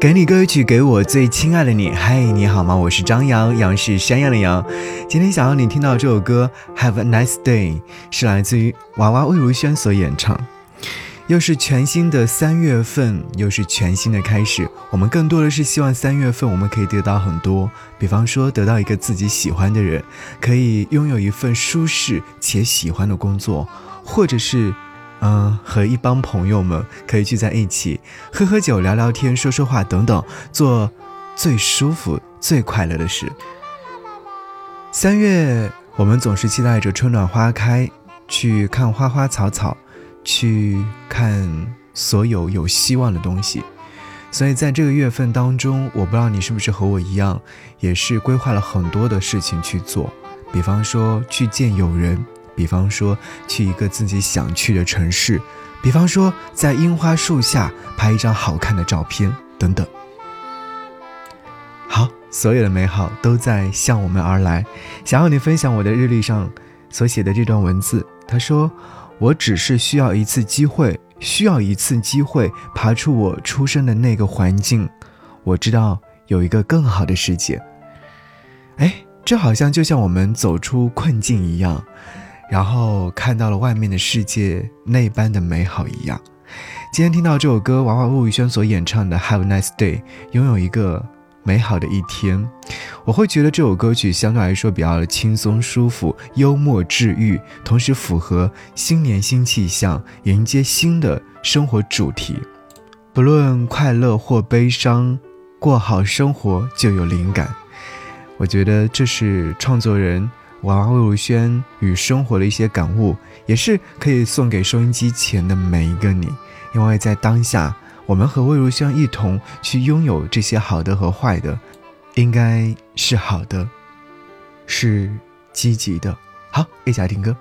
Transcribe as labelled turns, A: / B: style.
A: 给你歌曲，给我最亲爱的你。嗨，你好吗？我是张扬，杨是山羊的羊。今天想要你听到这首歌《Have a Nice Day》，是来自于娃娃魏如萱所演唱。又是全新的三月份，又是全新的开始。我们更多的是希望三月份我们可以得到很多，比方说得到一个自己喜欢的人，可以拥有一份舒适且喜欢的工作，或者是。嗯，和一帮朋友们可以聚在一起，喝喝酒、聊聊天、说说话等等，做最舒服、最快乐的事。三月，我们总是期待着春暖花开，去看花花草草，去看所有有希望的东西。所以在这个月份当中，我不知道你是不是和我一样，也是规划了很多的事情去做，比方说去见友人。比方说去一个自己想去的城市，比方说在樱花树下拍一张好看的照片，等等。好，所有的美好都在向我们而来。想要你分享我的日历上所写的这段文字。他说：“我只是需要一次机会，需要一次机会爬出我出生的那个环境。我知道有一个更好的世界。”哎，这好像就像我们走出困境一样。然后看到了外面的世界那般的美好一样。今天听到这首歌，娃娃魏如萱所演唱的《Have a Nice Day》，拥有一个美好的一天，我会觉得这首歌曲相对来说比较轻松、舒服、幽默、治愈，同时符合新年新气象，迎接新的生活主题。不论快乐或悲伤，过好生活就有灵感。我觉得这是创作人。娃娃魏如萱与生活的一些感悟，也是可以送给收音机前的每一个你，因为在当下，我们和魏如萱一同去拥有这些好的和坏的，应该是好的，是积极的。好，一起来听歌。